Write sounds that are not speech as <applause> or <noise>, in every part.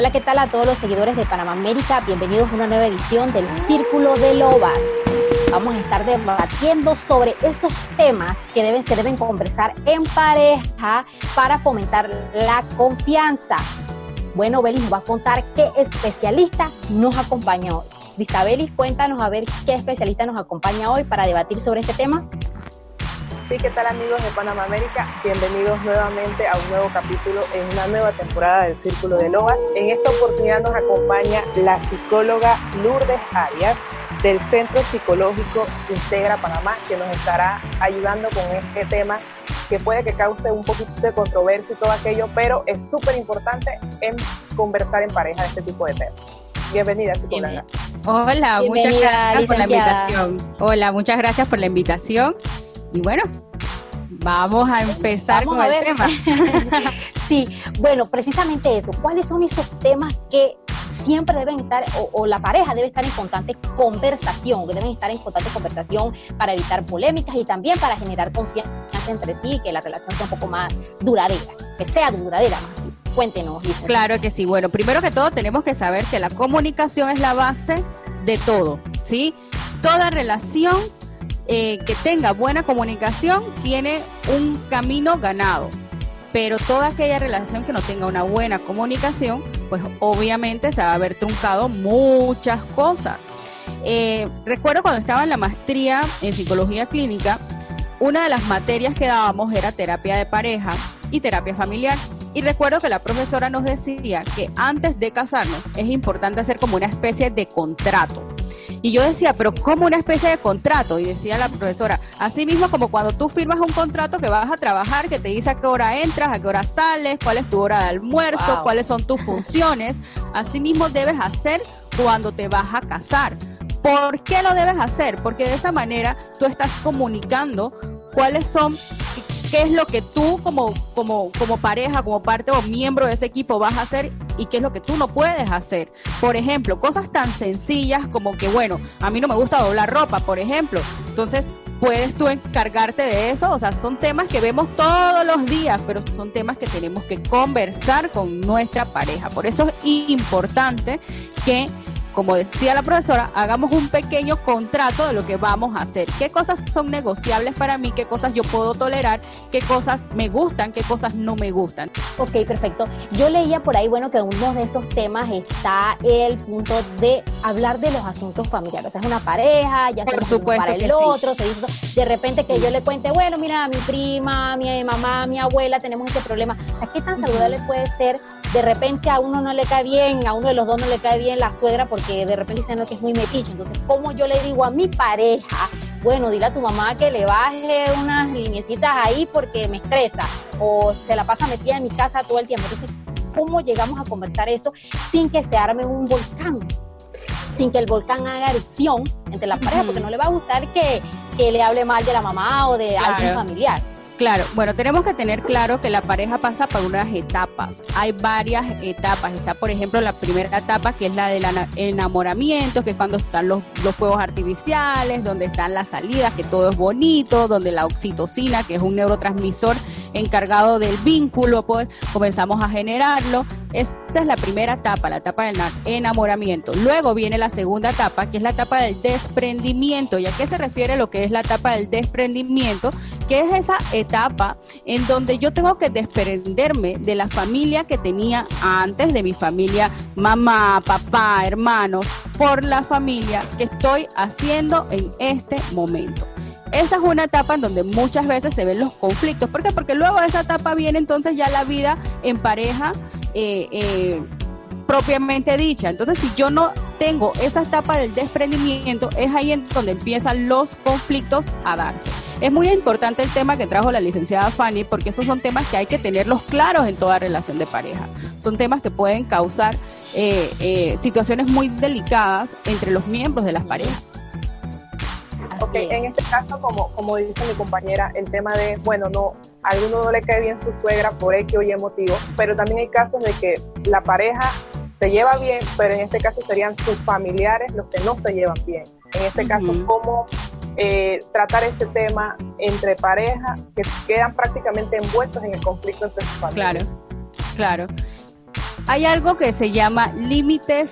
Hola, ¿qué tal a todos los seguidores de Panamá América? Bienvenidos a una nueva edición del Círculo de Lobas. Vamos a estar debatiendo sobre esos temas que deben, se deben conversar en pareja para fomentar la confianza. Bueno, Belis nos va a contar qué especialista nos acompaña hoy. Belis, cuéntanos a ver qué especialista nos acompaña hoy para debatir sobre este tema. Sí, ¿qué tal amigos de Panamá América? Bienvenidos nuevamente a un nuevo capítulo en una nueva temporada del Círculo de Lobas. En esta oportunidad nos acompaña la psicóloga Lourdes Arias del Centro Psicológico Integra Panamá, que nos estará ayudando con este tema que puede que cause un poquito de controversia y todo aquello, pero es súper importante en conversar en pareja de este tipo de temas. Bienvenida, psicóloga. Hola, muchas gracias por la invitación. Hola, muchas gracias por la invitación. Y bueno, vamos a empezar con el tema. <laughs> sí, bueno, precisamente eso. ¿Cuáles son esos temas que siempre deben estar, o, la pareja debe estar en constante conversación, que deben estar en constante conversación para evitar polémicas y también para generar confianza entre sí y que la relación sea un poco más duradera, que sea duradera más Cuéntenos. Claro que sí. Bueno, primero que todo tenemos que saber que la comunicación es la base de todo, ¿sí? Toda relación eh, que tenga buena comunicación tiene un camino ganado. Pero toda aquella relación que no tenga una buena comunicación, pues obviamente se va a haber truncado muchas cosas. Eh, recuerdo cuando estaba en la maestría en psicología clínica, una de las materias que dábamos era terapia de pareja y terapia familiar. Y recuerdo que la profesora nos decía que antes de casarnos es importante hacer como una especie de contrato. Y yo decía, pero como una especie de contrato. Y decía la profesora, así mismo como cuando tú firmas un contrato que vas a trabajar, que te dice a qué hora entras, a qué hora sales, cuál es tu hora de almuerzo, cuáles son tus funciones. Así mismo debes hacer cuando te vas a casar. ¿Por qué lo debes hacer? Porque de esa manera tú estás comunicando cuáles son qué es lo que tú como, como, como pareja, como parte o miembro de ese equipo vas a hacer y qué es lo que tú no puedes hacer. Por ejemplo, cosas tan sencillas como que, bueno, a mí no me gusta doblar ropa, por ejemplo. Entonces, puedes tú encargarte de eso. O sea, son temas que vemos todos los días, pero son temas que tenemos que conversar con nuestra pareja. Por eso es importante que como decía la profesora, hagamos un pequeño contrato de lo que vamos a hacer. ¿Qué cosas son negociables para mí? ¿Qué cosas yo puedo tolerar? ¿Qué cosas me gustan? ¿Qué cosas no me gustan? Ok, perfecto. Yo leía por ahí, bueno, que uno de esos temas está el punto de hablar de los asuntos familiares. es una pareja, ya se para el otro, se dice, de repente que yo le cuente, bueno, mira, mi prima, mi mamá, mi abuela, tenemos este problema. ¿Qué tan saludable puede ser? De repente a uno no le cae bien, a uno de los dos no le cae bien la suegra porque de repente dicen que es muy metiche. Entonces, ¿cómo yo le digo a mi pareja? Bueno, dile a tu mamá que le baje unas linecitas ahí porque me estresa o se la pasa metida en mi casa todo el tiempo. Entonces, ¿cómo llegamos a conversar eso sin que se arme un volcán? sin que el volcán haga erupción entre las parejas, porque no le va a gustar que, que, le hable mal de la mamá o de alguien familiar. Claro, bueno, tenemos que tener claro que la pareja pasa por unas etapas. Hay varias etapas. Está, por ejemplo, la primera etapa que es la del enamoramiento, que es cuando están los, fuegos artificiales, donde están las salidas, que todo es bonito, donde la oxitocina, que es un neurotransmisor encargado del vínculo, pues comenzamos a generarlo. Esta es la primera etapa, la etapa del enamoramiento. Luego viene la segunda etapa, que es la etapa del desprendimiento. ¿Y a qué se refiere lo que es la etapa del desprendimiento? Que es esa etapa en donde yo tengo que desprenderme de la familia que tenía antes, de mi familia, mamá, papá, hermanos, por la familia que estoy haciendo en este momento. Esa es una etapa en donde muchas veces se ven los conflictos. ¿Por qué? Porque luego de esa etapa viene entonces ya la vida en pareja. Eh, eh, propiamente dicha. Entonces, si yo no tengo esa etapa del desprendimiento, es ahí en donde empiezan los conflictos a darse. Es muy importante el tema que trajo la licenciada Fanny, porque esos son temas que hay que tenerlos claros en toda relación de pareja. Son temas que pueden causar eh, eh, situaciones muy delicadas entre los miembros de las parejas. Ok, en este caso, como, como dice mi compañera, el tema de, bueno, no, a alguno no le cae bien su suegra por X o Y motivo, pero también hay casos de que la pareja se lleva bien, pero en este caso serían sus familiares los que no se llevan bien. En este caso, ¿cómo eh, tratar este tema entre parejas que quedan prácticamente envueltos en el conflicto entre sus familias? Claro, claro. hay algo que se llama límites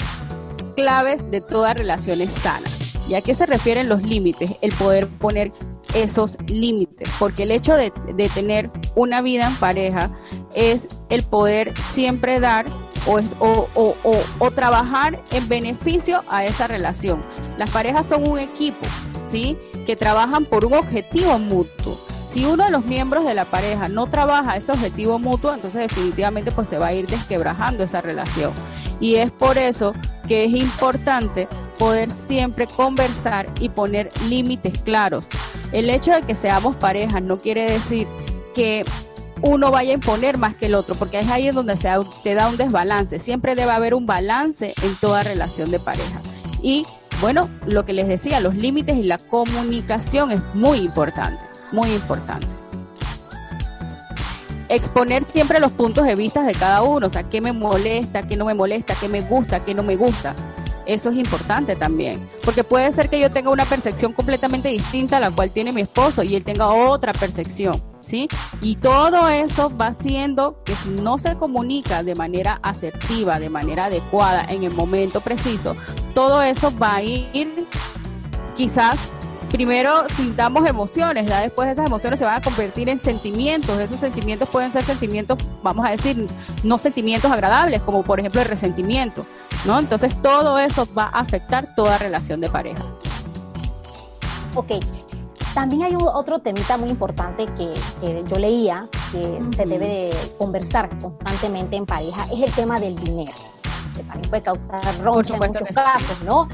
claves de todas relaciones sanas. ¿Y a qué se refieren los límites? El poder poner esos límites, porque el hecho de, tener una vida en pareja es el poder siempre dar o, o, trabajar en beneficio a esa relación. Las parejas son un equipo, ¿sí? Que trabajan por un objetivo mutuo. Si uno de los miembros de la pareja no trabaja ese objetivo mutuo, entonces definitivamente pues se va a ir desquebrajando esa relación. Y es por eso que es importante poder siempre conversar y poner límites claros. El hecho de que seamos parejas no quiere decir que uno vaya a imponer más que el otro, porque es ahí donde se, se da un desbalance. Siempre debe haber un balance en toda relación de pareja. Y bueno, lo que les decía, los límites y la comunicación es muy importante, muy importante. Exponer siempre los puntos de vista de cada uno, o sea, qué me molesta, qué no me molesta, qué me gusta, qué no me gusta. Eso es importante también, porque puede ser que yo tenga una percepción completamente distinta a la cual tiene mi esposo y él tenga otra percepción. ¿Sí? Y todo eso va haciendo que si no se comunica de manera asertiva, de manera adecuada, en el momento preciso, todo eso va a ir quizás primero sintamos emociones, ya después esas emociones se van a convertir en sentimientos, esos sentimientos pueden ser sentimientos, vamos a decir, no sentimientos agradables, como por ejemplo el resentimiento, ¿no? Entonces todo eso va a afectar toda relación de pareja. Ok, también hay otro temita muy importante que, yo leía, que se debe de conversar constantemente en pareja, es el tema del dinero, que también puede causar roncha en muchos casos, ¿no?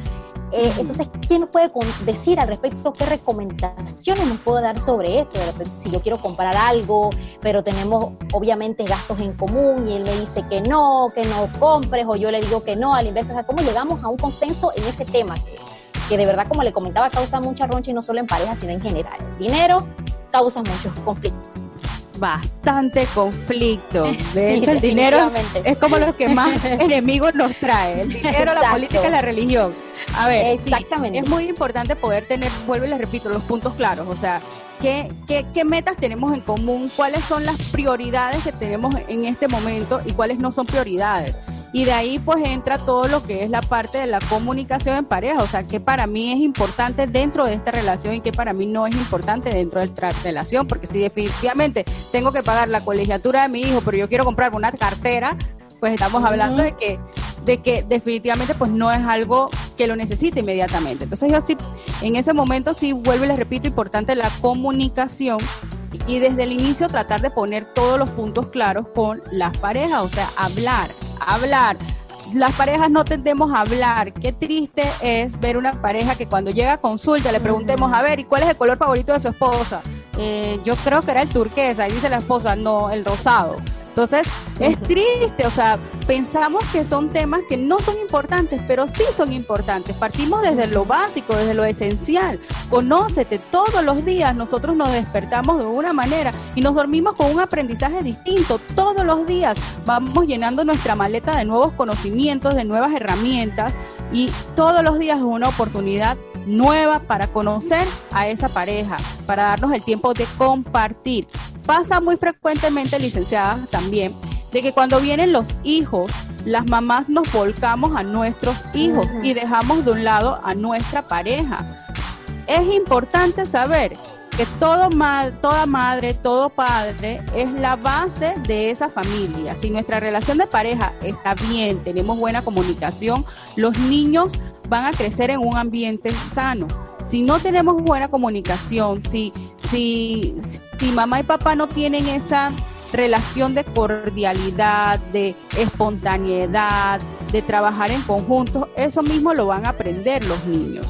Eh, entonces, ¿quién nos puede decir al respecto qué recomendaciones nos puede dar sobre esto? Si yo quiero comprar algo, pero tenemos obviamente gastos en común y él me dice que no, que no compres, o yo le digo que no, al inverso, o sea, ¿cómo llegamos a un consenso en ese tema? Que de verdad, como le comentaba, causa mucha roncha y no solo en pareja, sino en general. El dinero causa muchos conflictos. Bastante conflicto. <laughs> De hecho, el dinero es como lo que más <laughs> enemigos nos trae. El dinero, la política y la religión. A ver, Exactamente. es muy importante poder tener, vuelvo y les repito, los puntos claros. O sea, ¿qué, qué, qué metas tenemos en común? ¿Cuáles son las prioridades que tenemos en este momento y cuáles no son prioridades? Y de ahí pues entra todo lo que es la parte de la comunicación en pareja, o sea, que para mí es importante dentro de esta relación y que para mí no es importante dentro de esta relación, porque si definitivamente tengo que pagar la colegiatura de mi hijo, pero yo quiero comprarme una cartera, pues estamos hablando de que de que definitivamente pues no es algo que lo necesite inmediatamente. Entonces yo sí, en ese momento sí vuelvo y les repito, importante la comunicación y desde el inicio tratar de poner todos los puntos claros con las parejas, o sea, hablar, hablar. Las parejas no tendemos a hablar. Qué triste es ver una pareja que cuando llega a consulta le preguntemos, a ver, ¿y cuál es el color favorito de su esposa? Eh, yo creo que era el turquesa, y dice la esposa, no, el rosado. Entonces, es triste, o sea, pensamos que son temas que no son importantes, pero sí son importantes. Partimos desde lo básico, desde lo esencial. Conócete todos los días, nosotros nos despertamos de una manera y nos dormimos con un aprendizaje distinto. Todos los días vamos llenando nuestra maleta de nuevos conocimientos, de nuevas herramientas y todos los días es una oportunidad nueva para conocer a esa pareja, para darnos el tiempo de compartir. Pasa muy frecuentemente, licenciadas, también, de que cuando vienen los hijos, las mamás nos volcamos a nuestros hijos y dejamos de un lado a nuestra pareja. Es importante saber que todo toda madre, todo padre es la base de esa familia. Si nuestra relación de pareja está bien, tenemos buena comunicación, los niños van a crecer en un ambiente sano. Si no tenemos buena comunicación, si, si, si mamá y papá no tienen esa relación de cordialidad, de espontaneidad, de trabajar en conjunto, eso mismo lo van a aprender los niños.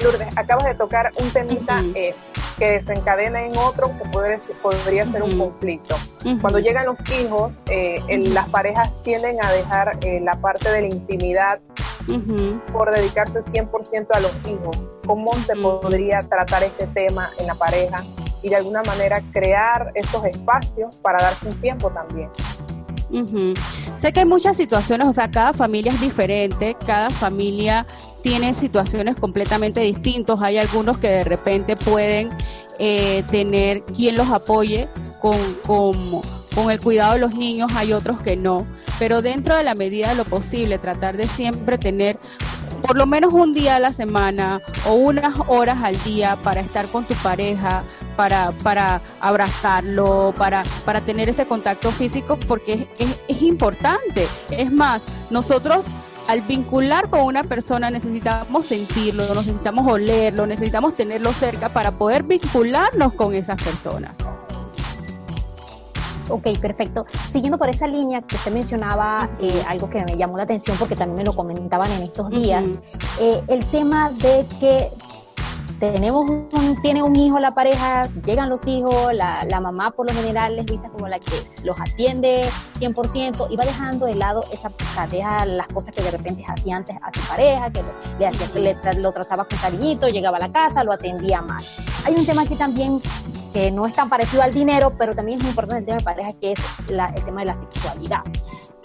Lourdes, acabas de tocar un temita eh, que desencadena en otro que podría ser un conflicto. Cuando llegan los hijos, eh, las parejas tienden a dejar eh, la parte de la intimidad por dedicarse 100% a los hijos. ¿Cómo se podría tratar este tema en la pareja y de alguna manera crear esos espacios para darse un tiempo también? Sé que hay muchas situaciones, o sea, cada familia es diferente, cada familia tiene situaciones completamente distintas. Hay algunos que de repente pueden eh, tener quien los apoye con, con, con el cuidado de los niños, hay otros que no pero dentro de la medida de lo posible, tratar de siempre tener por lo menos un día a la semana o unas horas al día para estar con tu pareja, para, para abrazarlo, para, para tener ese contacto físico, porque es, es importante. Es más, nosotros al vincular con una persona necesitamos sentirlo, necesitamos olerlo, necesitamos tenerlo cerca para poder vincularnos con esas personas. Ok, perfecto. Siguiendo por esa línea que usted mencionaba, eh, algo que me llamó la atención porque también me lo comentaban en estos días, eh, el tema de que tenemos un, tiene un hijo la pareja, llegan los hijos, la, la, mamá por lo general es vista como la que los atiende 100% y va dejando de lado esa, o deja las cosas que de repente hacía antes a su pareja, que le hacía le, lo trataba con cariñito, llegaba a la casa, lo atendía más. Hay un tema aquí también que no es tan parecido al dinero, pero también es importante el tema de pareja, que es la, el tema de la sexualidad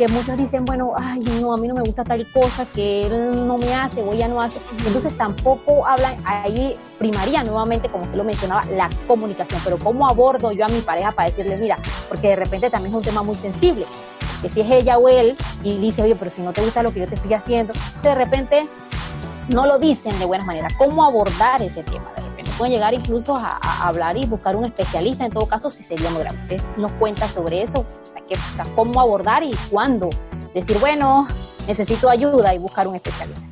que muchos dicen, bueno, ay, no, a mí no me gusta tal cosa que él no me hace o ella no hace. Entonces tampoco hablan, ahí primaría nuevamente, como usted lo mencionaba, la comunicación. Pero ¿cómo abordo yo a mi pareja para decirle, mira, porque de repente también es un tema muy sensible, que si es ella o él y dice, oye, pero si no te gusta lo que yo te estoy haciendo, de repente no lo dicen de buena manera. ¿Cómo abordar ese tema? De repente pueden llegar incluso a, hablar y buscar un especialista, en todo caso, si sería muy grave. Usted nos cuenta sobre eso, cómo abordar y cuándo. Decir, bueno, necesito ayuda y buscar un especialista.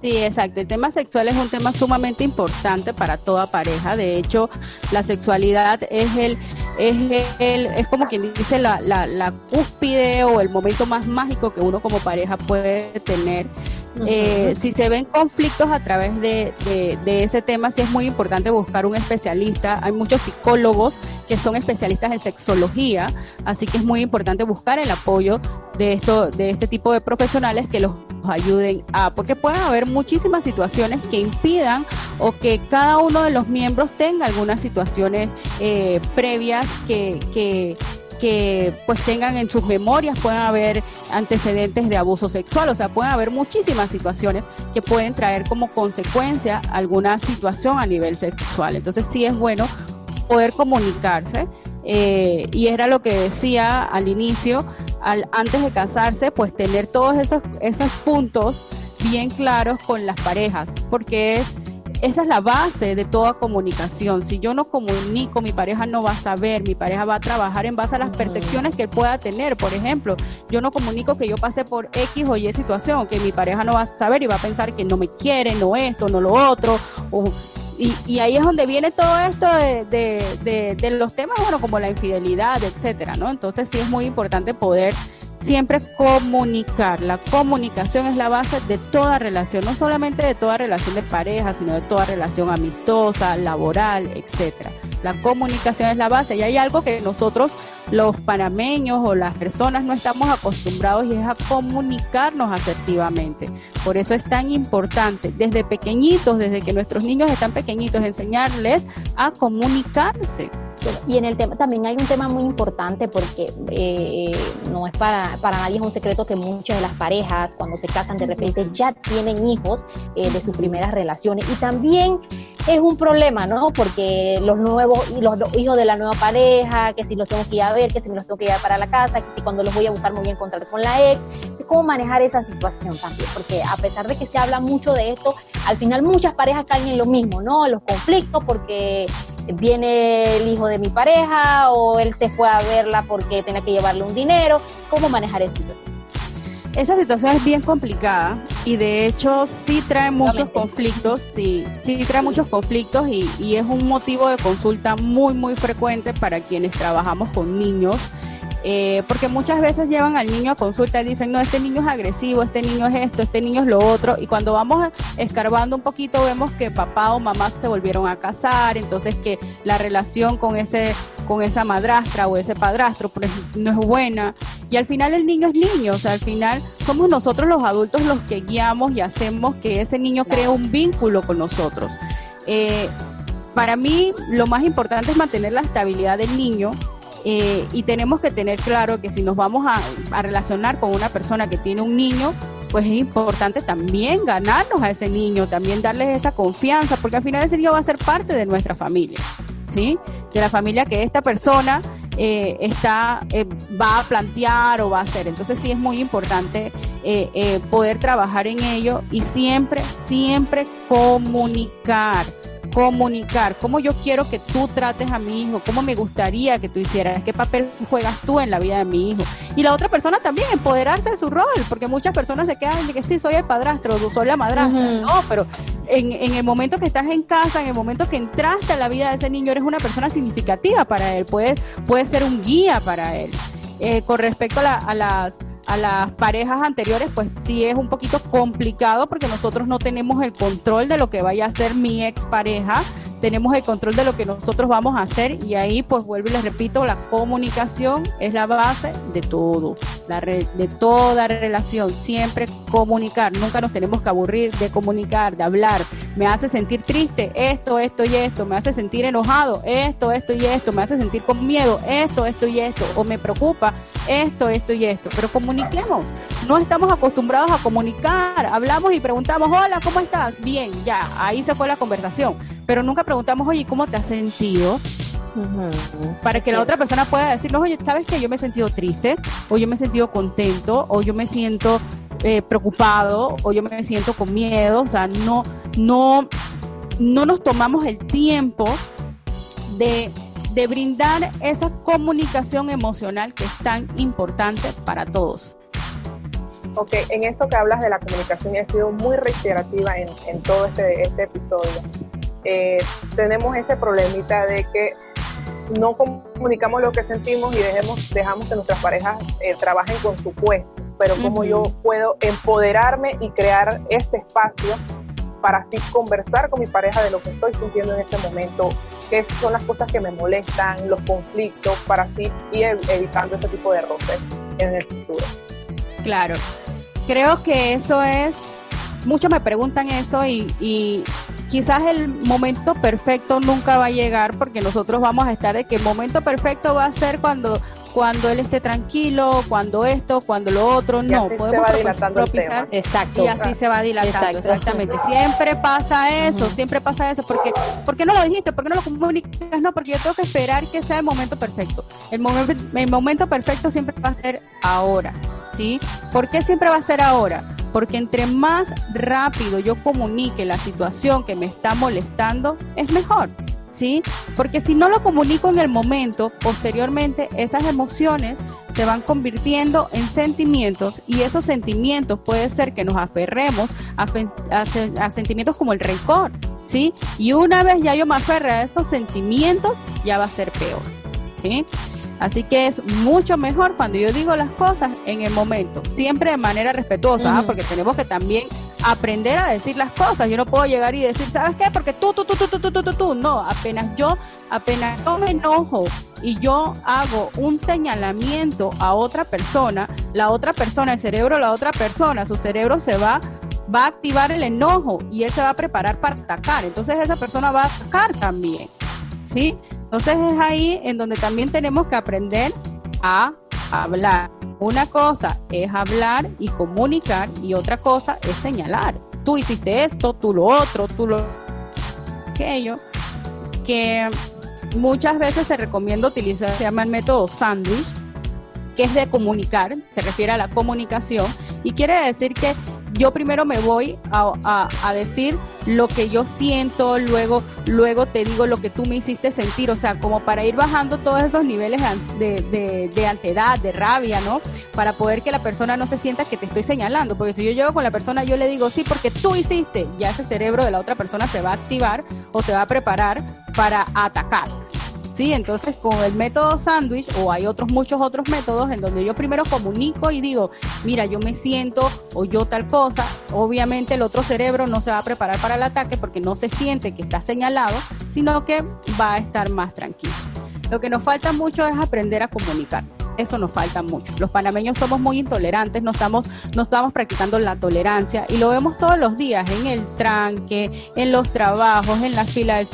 Sí, exacto. El tema sexual es un tema sumamente importante para toda pareja. De hecho, la sexualidad es el, es el, es como quien dice la, la, la cúspide o el momento más mágico que uno como pareja puede tener. Eh, si se ven conflictos a través de, de, ese tema, sí es muy importante buscar un especialista. Hay muchos psicólogos que son especialistas en sexología, así que es muy importante buscar el apoyo de esto, de este tipo de profesionales que los ayuden a, porque pueden haber muchísimas situaciones que impidan o que cada uno de los miembros tenga algunas situaciones eh, previas que, que que pues tengan en sus memorias, pueden haber antecedentes de abuso sexual, o sea, pueden haber muchísimas situaciones que pueden traer como consecuencia alguna situación a nivel sexual. Entonces sí es bueno poder comunicarse. Eh, y era lo que decía al inicio, al, antes de casarse, pues tener todos esos, esos puntos bien claros con las parejas, porque es esa es la base de toda comunicación. Si yo no comunico, mi pareja no va a saber, mi pareja va a trabajar en base a las percepciones que él pueda tener. Por ejemplo, yo no comunico que yo pasé por X o Y situación, que mi pareja no va a saber y va a pensar que no me quiere, no esto, no lo otro. y, y, ahí es donde viene todo esto de, de, de, los temas, bueno, como la infidelidad, etcétera, ¿no? Entonces sí es muy importante poder siempre comunicar. La comunicación es la base de toda relación, no solamente de toda relación de pareja, sino de toda relación amistosa, laboral, etcétera. La comunicación es la base y hay algo que nosotros los panameños o las personas no estamos acostumbrados y es a comunicarnos asertivamente. Por eso es tan importante desde pequeñitos, desde que nuestros niños están pequeñitos, enseñarles a comunicarse. Y en el tema también hay un tema muy importante porque eh, no es para, para nadie es un secreto que muchas de las parejas cuando se casan de repente ya tienen hijos eh, de sus primeras relaciones. Y también es un problema, ¿no? Porque los nuevos los, los, hijos de la nueva pareja, que si los tengo que ir a ver, que si me los tengo que llevar para la casa, que si cuando los voy a buscar me voy a encontrar con la ex, cómo manejar esa situación también, porque a pesar de que se habla mucho de esto, al final muchas parejas caen en lo mismo, ¿no? Los conflictos porque viene el hijo de mi pareja o él se fue a verla porque tenía que llevarle un dinero. ¿Cómo manejar esa situación? Esa situación es bien complicada y de hecho sí trae muchos conflictos, sí, sí trae muchos conflictos y, y es un motivo de consulta muy, muy frecuente para quienes trabajamos con niños eh, porque muchas veces llevan al niño a consulta y dicen, no, este niño es agresivo, este niño es esto, este niño es lo otro, y cuando vamos escarbando un poquito vemos que papá o mamá se volvieron a casar, entonces que la relación con ese con esa madrastra o ese padrastro pues, no es buena. Y al final el niño es niño, o sea, al final somos nosotros los adultos los que guiamos y hacemos que ese niño cree un vínculo con nosotros. Eh, para mí lo más importante es mantener la estabilidad del niño, eh, y tenemos que tener claro que si nos vamos a, relacionar con una persona que tiene un niño, pues es importante también ganarnos a ese niño, también darles esa confianza, porque al final ese niño va a ser parte de nuestra familia, ¿sí? De la familia que esta persona eh, está, eh, va a plantear o va a hacer. Entonces sí es muy importante eh, poder trabajar en ello y siempre, siempre comunicar comunicar, cómo yo quiero que tú trates a mi hijo, cómo me gustaría que tú hicieras, qué papel juegas tú en la vida de mi hijo. Y la otra persona también, empoderarse de su rol, porque muchas personas se quedan de que sí, soy el padrastro, soy la madrastra. No, pero en, en, el momento que estás en casa, en el momento que entraste a la vida de ese niño, eres una persona significativa para él, puedes, puedes ser un guía para él. Eh, con respecto a, las a las parejas anteriores, pues sí es un poquito complicado porque nosotros no tenemos el control de lo que vaya a ser mi expareja, tenemos el control de lo que nosotros vamos a hacer y ahí pues vuelvo y les repito, la comunicación es la base de todo, la de toda relación, siempre comunicar, nunca nos tenemos que aburrir de comunicar, de hablar, me hace sentir triste, esto, esto y esto, me hace sentir enojado, esto, esto y esto, me hace sentir con miedo, esto, esto y esto, o me preocupa, esto, esto y esto, pero comuniquemos, no estamos acostumbrados a comunicar, hablamos y preguntamos, hola, ¿cómo estás? Bien, ya, ahí se fue la conversación, pero nunca preguntamos, oye, ¿cómo te has sentido? Para que la otra persona pueda decirnos, oye, ¿sabes que yo me he sentido triste? O yo me he sentido contento, o yo me siento eh, preocupado, o yo me siento con miedo. O sea, no, no, no nos tomamos el tiempo de, de brindar esa comunicación emocional que es tan importante para todos. Ok, en esto que hablas de la comunicación, he sido muy reiterativa en, en todo este, este episodio. Eh, tenemos ese problemita de que no comunicamos lo que sentimos y dejemos, dejamos que nuestras parejas eh, trabajen con su puesto, pero como yo puedo empoderarme y crear este espacio para así conversar con mi pareja de lo que estoy sintiendo en este momento, qué son las cosas que me molestan, los conflictos, para así ir evitando ese tipo de roces en el futuro. Claro, creo que eso es, muchos me preguntan eso y quizás el momento perfecto nunca va a llegar porque nosotros vamos a estar de que el momento perfecto va a ser cuando cuando él esté tranquilo, cuando esto, cuando lo otro, no, podemos propiciar exacto, y así se va dilatando, exactamente. Siempre pasa eso, siempre pasa eso, porque ¿por qué no lo dijiste? ¿Por qué no lo comunicas? No, porque yo tengo que esperar que sea el momento perfecto. El momento, el momento perfecto siempre va a ser ahora, ¿sí? ¿Por qué siempre va a ser ahora? porque entre más rápido yo comunique la situación que me está molestando, es mejor. ¿Sí? Porque si no lo comunico en el momento, posteriormente esas emociones se van convirtiendo en sentimientos y esos sentimientos puede ser que nos aferremos a, sentimientos como el rencor, ¿sí? Y una vez ya yo me aferre a esos sentimientos, ya va a ser peor, ¿sí? Así que es mucho mejor cuando yo digo las cosas en el momento, siempre de manera respetuosa, ¿ah? porque tenemos que también aprender a decir las cosas. Yo no puedo llegar y decir, ¿sabes qué? Porque tú, tú, tú, tú, tú, tú, tú, tú. No, apenas yo, apenas yo me enojo y yo hago un señalamiento a otra persona, la otra persona, el cerebro la otra persona, su cerebro se va va a activar el enojo y él se va a preparar para atacar. Entonces esa persona va a atacar también. ¿Sí? Entonces es ahí en donde también tenemos que aprender a hablar. Una cosa es hablar y comunicar y otra cosa es señalar. Tú hiciste esto, tú lo otro, tú lo aquello. Que muchas veces se recomienda utilizar, se llama el método sandwich, que es de comunicar, se refiere a la comunicación y quiere decir que yo primero me voy a, decir lo que yo siento, luego, luego te digo lo que tú me hiciste sentir, o sea, como para ir bajando todos esos niveles de, de, de ansiedad, de rabia, ¿no? Para poder que la persona no se sienta que te estoy señalando, porque si yo llego con la persona, yo le digo, sí, porque tú hiciste, ya ese cerebro de la otra persona se va a activar o se va a preparar para atacar. ¿Sí? Entonces, con el método sándwich, o hay otros, muchos otros métodos en donde yo primero comunico y digo, mira, yo me siento o yo tal cosa, obviamente el otro cerebro no se va a preparar para el ataque porque no se siente que está señalado, sino que va a estar más tranquilo. Lo que nos falta mucho es aprender a comunicar. Eso nos falta mucho. Los panameños somos muy intolerantes, no estamos, no estamos practicando la tolerancia y lo vemos todos los días en el tranque, en los trabajos, en la fila del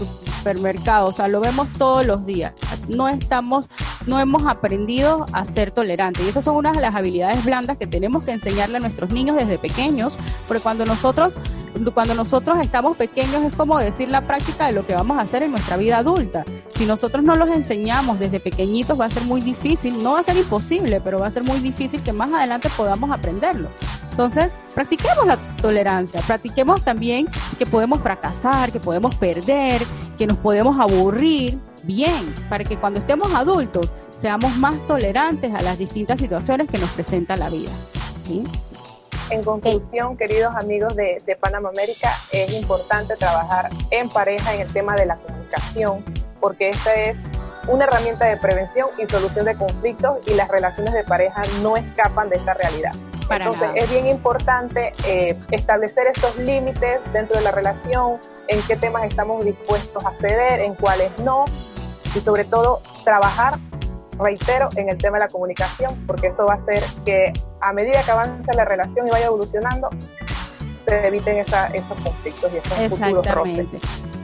supermercado, o sea, lo vemos todos los días. No estamos, no hemos aprendido a ser tolerantes. Y esas son unas de las habilidades blandas que tenemos que enseñarle a nuestros niños desde pequeños, porque cuando nosotros cuando nosotros estamos pequeños es como decir la práctica de lo que vamos a hacer en nuestra vida adulta. Si nosotros no los enseñamos desde pequeñitos va a ser muy difícil, no va a ser imposible, pero va a ser muy difícil que más adelante podamos aprenderlo. Entonces, practiquemos la tolerancia, practiquemos también que podemos fracasar, que podemos perder, que nos podemos aburrir, bien, para que cuando estemos adultos seamos más tolerantes a las distintas situaciones que nos presenta la vida. ¿sí? En conclusión, queridos amigos de, de Panamá América, es importante trabajar en pareja en el tema de la comunicación, porque esta es una herramienta de prevención y solución de conflictos y las relaciones de pareja no escapan de esta realidad. Entonces es bien importante eh, establecer estos límites dentro de la relación, en qué temas estamos dispuestos a ceder, en cuáles no, y sobre todo trabajar reitero, en el tema de la comunicación, porque eso va a hacer que a medida que avance la relación y vaya evolucionando, se eviten esos conflictos y esos futuros roces.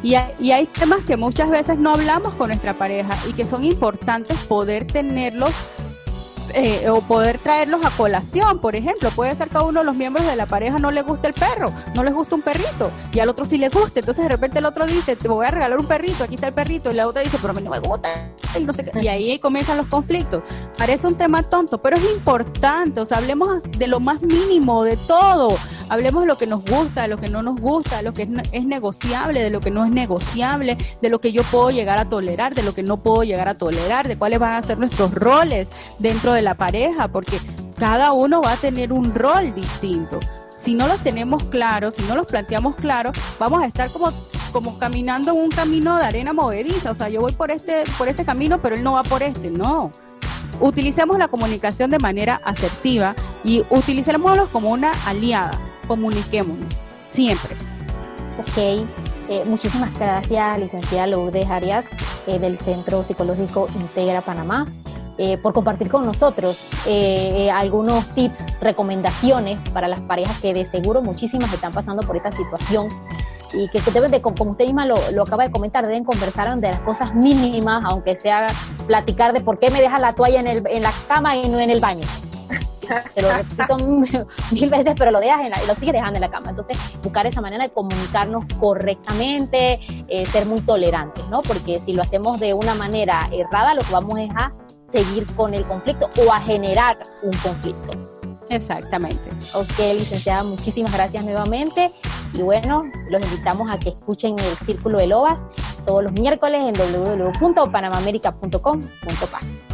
Y hay, y hay temas que muchas veces no hablamos con nuestra pareja y que son importantes poder tenerlos eh, o poder traerlos a colación, por ejemplo, puede ser que a uno de los miembros de la pareja no le guste el perro, no les gusta un perrito, y al otro sí le gusta, entonces de repente el otro dice, te voy a regalar un perrito, aquí está el perrito, y la otra dice, pero a mí no me gusta, y, no sé qué. y ahí comienzan los conflictos. Parece un tema tonto, pero es importante, o sea, hablemos de lo más mínimo, de todo, hablemos de lo que nos gusta, de lo que no nos gusta, de lo que es negociable, de lo que no es negociable, de lo que yo puedo llegar a tolerar, de lo que no puedo llegar a tolerar, de cuáles van a ser nuestros roles dentro de la pareja, porque cada uno va a tener un rol distinto. Si no los tenemos claros, si no los planteamos claros, vamos a estar como como caminando en un camino de arena movediza, o sea, yo voy por este por este camino, pero él no va por este, no. Utilicemos la comunicación de manera asertiva y utilicémoslos como una aliada, comuniquémonos siempre. Ok, eh, muchísimas gracias, licenciada Lourdes Arias, eh, del Centro Psicológico Integra Panamá. Eh, por compartir con nosotros algunos tips, recomendaciones para las parejas que de seguro muchísimas están pasando por esta situación y que, de, como usted misma lo, acaba de comentar, deben conversar de las cosas mínimas, aunque sea platicar de por qué me deja la toalla en la cama y no en el baño. Te lo repito <laughs> mil veces, pero lo dejas en la, lo sigues dejando en la cama. Entonces, buscar esa manera de comunicarnos correctamente, ser muy tolerantes, ¿no? Porque si lo hacemos de una manera errada, lo que vamos es a seguir con el conflicto o a generar un conflicto. Exactamente. Ok, licenciada, muchísimas gracias nuevamente. Y bueno, los invitamos a que escuchen el Círculo de Lobas todos los miércoles en www.panamamerica.com.pa.